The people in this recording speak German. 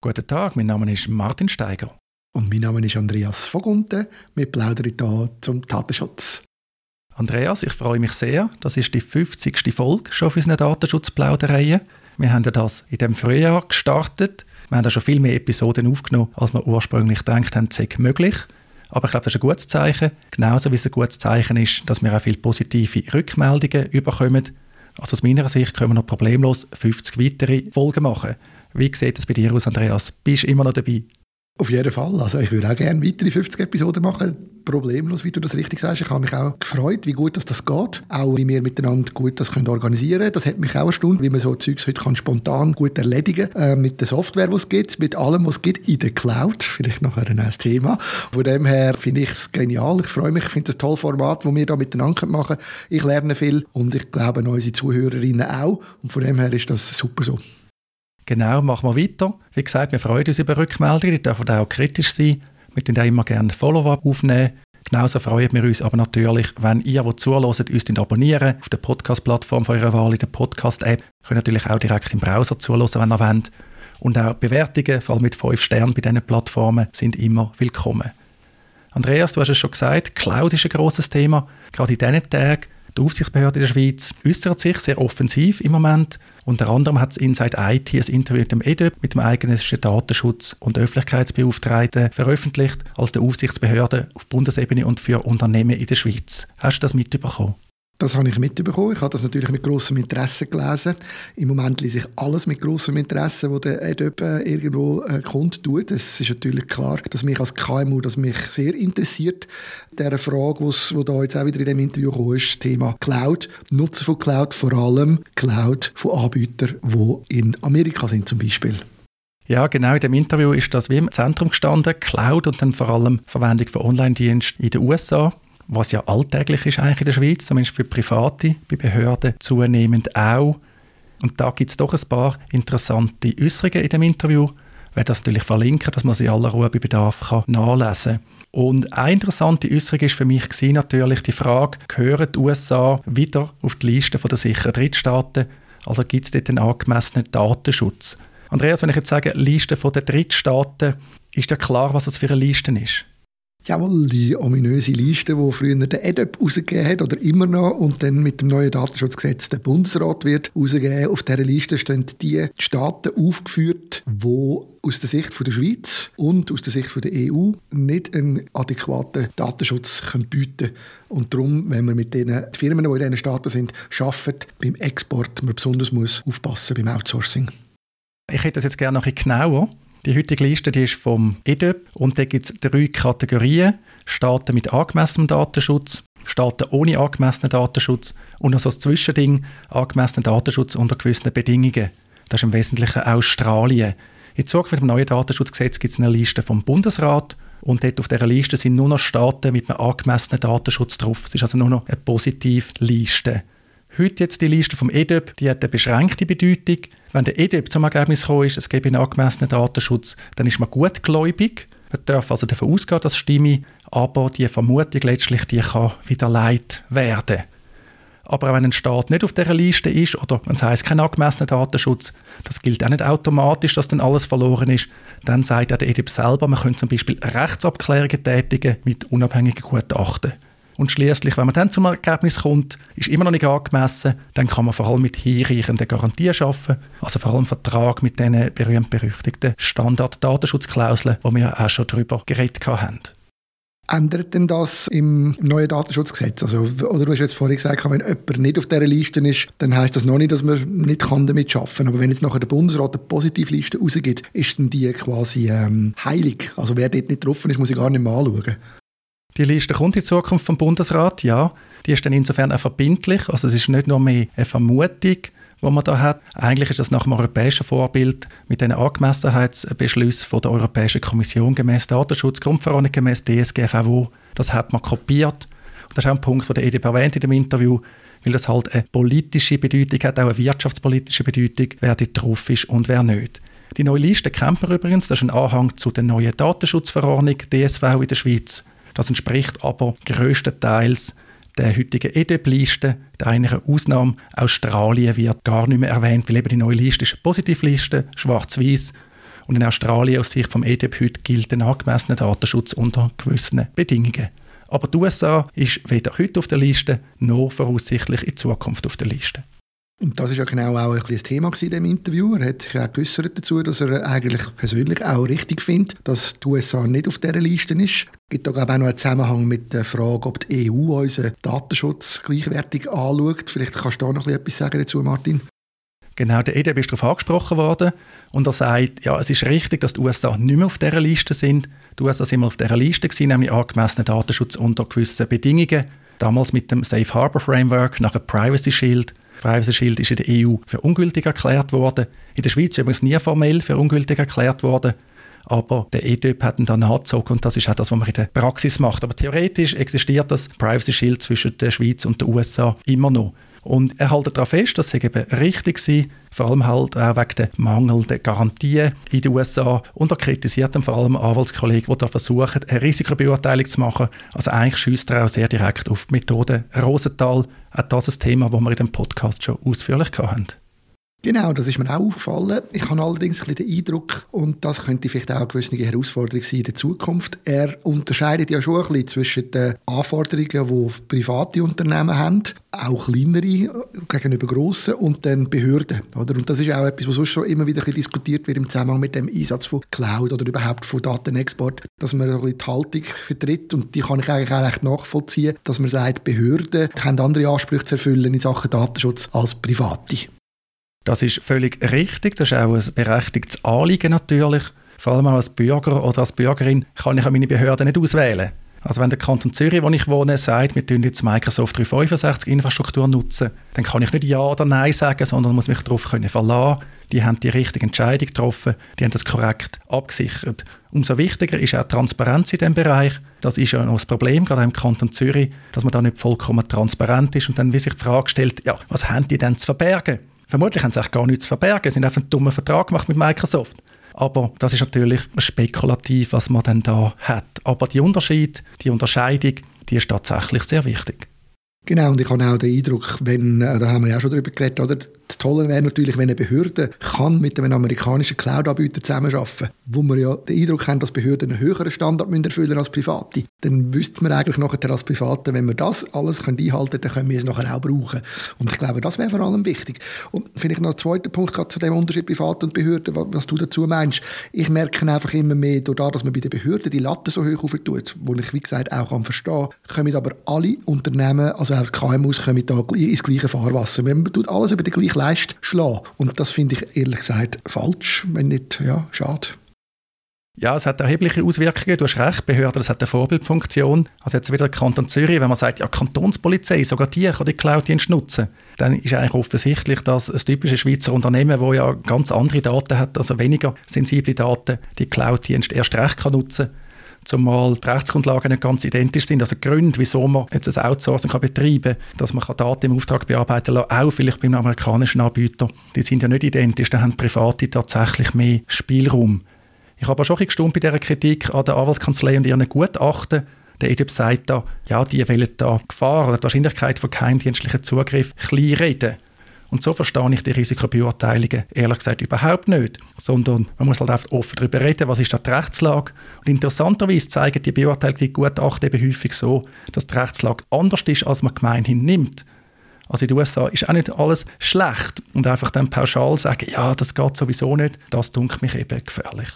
Guten Tag, mein Name ist Martin Steiger. Und mein Name ist Andreas Vogunten. Wir plaudern hier zum Datenschutz. Andreas, ich freue mich sehr. Das ist die 50. Folge schon auf unseren Datenschutzplaudereien. Wir haben das in dem Frühjahr gestartet. Wir haben da schon viel mehr Episoden aufgenommen, als wir ursprünglich gedacht haben, sei möglich. Aber ich glaube, das ist ein gutes Zeichen. Genauso wie es ein gutes Zeichen ist, dass wir auch viele positive Rückmeldungen bekommen. Also aus meiner Sicht können wir noch problemlos 50 weitere Folgen machen. Wie sieht es bei dir aus, Andreas? Bist du immer noch dabei? Auf jeden Fall. Also ich würde auch gerne weitere 50 Episoden machen. Problemlos, wie du das richtig sagst. Ich habe mich auch gefreut, wie gut das, das geht. Auch wie wir miteinander gut das können organisieren können. Das hat mich auch erstaunt, wie man so Zeugs heute kann spontan gut erledigen kann. Äh, mit der Software, die es gibt, mit allem, was es gibt in der Cloud. Vielleicht nachher ein neues Thema. Von dem her finde ich es genial. Ich freue mich. Ich finde es ein tolles Format, das wir da miteinander machen können. Ich lerne viel und ich glaube, unsere Zuhörerinnen auch. Und von dem her ist das super so. Genau, machen wir weiter. Wie gesagt, wir freuen uns über Rückmeldungen, die dürfen auch kritisch sein. Wir tun auch immer gerne Follow-up aufnehmen. Genauso freuen wir uns aber natürlich, wenn ihr, die zuhört, uns abonnieren auf der Podcast-Plattform eurer Wahl, in der Podcast-App. Ihr könnt natürlich auch direkt im Browser zuhören, wenn ihr wollt. Und auch Bewertungen, vor allem mit 5 Sternen bei diesen Plattformen, sind immer willkommen. Andreas, du hast es schon gesagt, Cloud ist ein grosses Thema, gerade in diesen Tagen. Die Aufsichtsbehörde in der Schweiz äußert sich sehr offensiv im Moment. Unter anderem hat es Inside IT ein Interview mit dem EDUB, mit dem eigentlichen Datenschutz- und Öffentlichkeitsbeauftragten, veröffentlicht als der Aufsichtsbehörde auf Bundesebene und für Unternehmen in der Schweiz. Hast du das mitbekommen? Das habe ich mitbekommen. Ich habe das natürlich mit großem Interesse gelesen. Im Moment lese ich alles mit großem Interesse, wo der Adobe äh, irgendwo äh, kundtut. Es ist natürlich klar, dass mich als KMU das mich sehr interessiert. Der Frage, die da jetzt auch wieder in dem Interview kam, ist Thema Cloud. Nutzen von Cloud, vor allem Cloud von Anbietern, die in Amerika sind zum Beispiel. Ja, genau in dem Interview ist das wie im Zentrum gestanden, Cloud und dann vor allem Verwendung von Online-Diensten in den USA was ja alltäglich ist eigentlich in der Schweiz, zumindest für Private, bei Behörden zunehmend auch. Und da gibt es doch ein paar interessante Äußerungen in dem Interview. Ich werde das natürlich verlinken, dass man sie aller Ruhe bei Bedarf kann nachlesen kann. Und eine interessante Äußerung war für mich natürlich die Frage, gehören die USA wieder auf die Liste der sicheren Drittstaaten? Also gibt es dort einen angemessenen Datenschutz? Andreas, wenn ich jetzt sage Liste der Drittstaaten, ist ja klar, was das für eine Liste ist? Jawohl, die ominöse Liste, die früher der EDEP rausgegeben hat oder immer noch und dann mit dem neuen Datenschutzgesetz der Bundesrat wird rausgegeben. Auf dieser Liste stehen die Staaten aufgeführt, die aus der Sicht der Schweiz und aus der Sicht der EU nicht einen adäquaten Datenschutz bieten können. Und darum, wenn man mit den Firmen, die in diesen Staaten sind, arbeitet, beim Export man besonders muss aufpassen beim Outsourcing. Ich hätte das jetzt gerne noch ein bisschen genauer. Die heutige Liste die ist vom EDEP und da gibt es drei Kategorien. Staaten mit angemessenem Datenschutz, Staaten ohne angemessenen Datenschutz und also das Zwischending angemessenen Datenschutz unter gewissen Bedingungen. Das ist im Wesentlichen Australien. In Zukunft mit dem neuen Datenschutzgesetz gibt es eine Liste vom Bundesrat und dort auf dieser Liste sind nur noch Staaten mit einem angemessenen Datenschutz drauf. Es ist also nur noch eine positive Liste. Heute jetzt die Liste vom EDEP, die hat eine beschränkte Bedeutung. Wenn der EDEP zum Ergebnis gekommen ist, es gebe einen angemessenen Datenschutz, dann ist man gutgläubig. Man darf also davon ausgehen, dass stimme, aber die Vermutung letztlich die kann wieder leid werden. Aber wenn ein Staat nicht auf dieser Liste ist oder wenn es heisst, kein angemessener Datenschutz, das gilt auch nicht automatisch, dass dann alles verloren ist. Dann sagt der EDIP selber, man könnte zum Beispiel Rechtsabklärungen tätigen mit unabhängigen Gutachten. Und schließlich, wenn man dann zum Ergebnis kommt, ist immer noch nicht angemessen, dann kann man vor allem mit hinreichenden Garantien arbeiten, also vor allem Vertrag mit diesen berühmt-berüchtigten Standard-Datenschutzklauseln, wo wir auch schon darüber geredet haben. Ändert denn das im neuen Datenschutzgesetz? Also, oder du hast jetzt vorhin gesagt, wenn jemand nicht auf dieser Liste ist, dann heißt das noch nicht, dass man nicht kann damit arbeiten kann. Aber wenn jetzt nachher der Bundesrat eine Positivliste rausgibt, ist dann die quasi ähm, heilig? Also wer dort nicht drauf ist, muss ich gar nicht mehr anschauen. Die Liste kommt in Zukunft vom Bundesrat, ja. Die ist dann insofern auch verbindlich. Also es ist nicht nur mehr eine Vermutung, die man da hat. Eigentlich ist das nach dem europäischen Vorbild mit den Angemessenheitsbeschlüssen der Europäischen Kommission gemäß Datenschutzgrundverordnung gemäß DSGVO. Das hat man kopiert. Und das ist auch ein Punkt, den der EDP erwähnt in dem Interview, weil das halt eine politische Bedeutung hat, auch eine wirtschaftspolitische Bedeutung, wer dort drauf ist und wer nicht. Die neue Liste kennt man übrigens, das ist ein Anhang zu der neuen Datenschutzverordnung DSV in der Schweiz. Das entspricht aber größtenteils der heutigen EDEP-Liste. Der einige Ausnahme Australien wird gar nicht mehr erwähnt, weil eben die neue Liste ist eine Positivliste, schwarz-weiß. Und in Australien aus Sicht vom EDP heute gilt ein angemessener Datenschutz unter gewissen Bedingungen. Aber die USA ist weder heute auf der Liste, noch voraussichtlich in Zukunft auf der Liste. Und das ist ja genau auch ein, Thema in dem Interview. Er hat sich auch geäußert dazu, dass er eigentlich persönlich auch richtig findet, dass die USA nicht auf dieser Liste ist. Es gibt da glaube ich, auch noch einen Zusammenhang mit der Frage, ob die EU unseren Datenschutz gleichwertig anschaut. Vielleicht kannst du da noch etwas sagen dazu, Martin. Genau, der EDB ist darauf angesprochen worden und er sagt, ja, es ist richtig, dass die USA nicht mehr auf dieser Liste sind. Die USA sind mal auf dieser Liste gewesen, nämlich angemessenen Datenschutz unter gewissen Bedingungen. Damals mit dem Safe Harbor Framework, nachher Privacy Shield. Privacy Shield ist in der EU für ungültig erklärt worden. In der Schweiz übrigens nie formell für ungültig erklärt worden. Aber der EDIP hat ihn dann nachgezogen und das ist auch das, was man in der Praxis macht. Aber theoretisch existiert das Privacy Shield zwischen der Schweiz und den USA immer noch. Und er hält darauf fest, dass es eben richtig war, vor allem halt auch wegen der mangelnden Garantien in den USA. Und er kritisiert dann vor allem Anwaltskollegen, die da versuchen, eine Risikobeurteilung zu machen. Also eigentlich schießt er auch sehr direkt auf die Methode Rosenthal. Auch das ist ein Thema, das wir in dem Podcast schon ausführlich hatten. Genau, das ist mir auch aufgefallen. Ich habe allerdings ein bisschen den Eindruck, und das könnte vielleicht auch eine gewisse Herausforderung sein in der Zukunft, er unterscheidet ja schon ein bisschen zwischen den Anforderungen, die private Unternehmen haben, auch kleinere gegenüber grossen, und den Behörden. Oder? Und das ist auch etwas, was sonst schon immer wieder diskutiert wird im Zusammenhang mit dem Einsatz von Cloud oder überhaupt von Datenexport, dass man ein bisschen die Haltung vertritt, und die kann ich eigentlich auch recht nachvollziehen, dass man sagt, Behörden haben andere Ansprüche zu erfüllen in Sachen Datenschutz als Private. Das ist völlig richtig, das ist auch ein berechtigtes Anliegen natürlich. Vor allem auch als Bürger oder als Bürgerin kann ich meine Behörden nicht auswählen. Also wenn der Kanton Zürich, wo ich wohne, sagt, wir tun jetzt Microsoft 365 Infrastruktur nutzen, dann kann ich nicht Ja oder Nein sagen, sondern muss mich darauf können verlassen. Die haben die richtige Entscheidung getroffen, die haben das korrekt abgesichert. Umso wichtiger ist auch Transparenz in diesem Bereich. Das ist ja noch das Problem, gerade im Kanton Zürich, dass man da nicht vollkommen transparent ist und dann wie sich die Frage stellt, ja, was haben die denn zu verbergen? Vermutlich haben sie eigentlich gar nichts zu verbergen. Sie haben einfach einen dummen Vertrag gemacht mit Microsoft. Aber das ist natürlich spekulativ, was man dann da hat. Aber die Unterschied, die Unterscheidung, die ist tatsächlich sehr wichtig. Genau, und ich habe auch den Eindruck, wenn, äh, da haben wir ja auch schon darüber geredet, oder, das Tolle wäre natürlich, wenn eine Behörde kann mit einem amerikanischen Cloud-Anbieter zusammenarbeiten wo wir ja den Eindruck haben, dass Behörden einen höheren Standard müssen erfüllen als Private. Dann wüsste man eigentlich nachher als Private, wenn wir das alles einhalten können, dann können wir es nachher auch brauchen. Und ich glaube, das wäre vor allem wichtig. Und vielleicht noch ein zweiter Punkt gerade zu dem Unterschied Privat und Behörden, was du dazu meinst. Ich merke einfach immer mehr, dadurch, dass man bei den Behörden die Latte so hoch auftut, wo ich, wie gesagt, auch kann verstehen kann, kommen aber alle Unternehmen, also auch die KMUs, kommen da ins gleiche Fahrwasser. Man tut alles über die gleiche Leist schlagen. Und das finde ich ehrlich gesagt falsch, wenn nicht, ja, schade. Ja, es hat erhebliche Auswirkungen. Du hast recht, Behörden, das hat eine Vorbildfunktion. Also jetzt wieder der Kanton Zürich, wenn man sagt, ja, Kantonspolizei, sogar die kann die Cloud-Dienst nutzen, dann ist eigentlich offensichtlich, dass ein typisches Schweizer Unternehmen, das ja ganz andere Daten hat, also weniger sensible Daten, die Cloud-Dienst erst recht kann nutzen kann zumal die Rechtsgrundlagen nicht ganz identisch sind. Also Gründe, wieso man jetzt ein Outsourcing kann betreiben kann, dass man Daten im Auftrag bearbeiten kann, auch vielleicht beim amerikanischen Anbieter, die sind ja nicht identisch, da haben Private tatsächlich mehr Spielraum. Ich habe aber schon ein bisschen bei dieser Kritik an der Anwaltskanzlei und ihren Gutachten. Der EDIP sagt da, ja, die wollen da Gefahr oder die Wahrscheinlichkeit von geheimdienstlichen Zugriff klein reden. Und so verstehe ich die Risikobeurteilungen ehrlich gesagt überhaupt nicht. Sondern man muss halt oft offen darüber reden, was ist da die Rechtslage. Und interessanterweise zeigen die Beurteilungen Gutachten eben häufig so, dass die Rechtslage anders ist, als man gemeinhin nimmt. Also in den USA ist auch nicht alles schlecht. Und einfach dann pauschal sagen, ja, das geht sowieso nicht, das dunkelt mich eben gefährlich.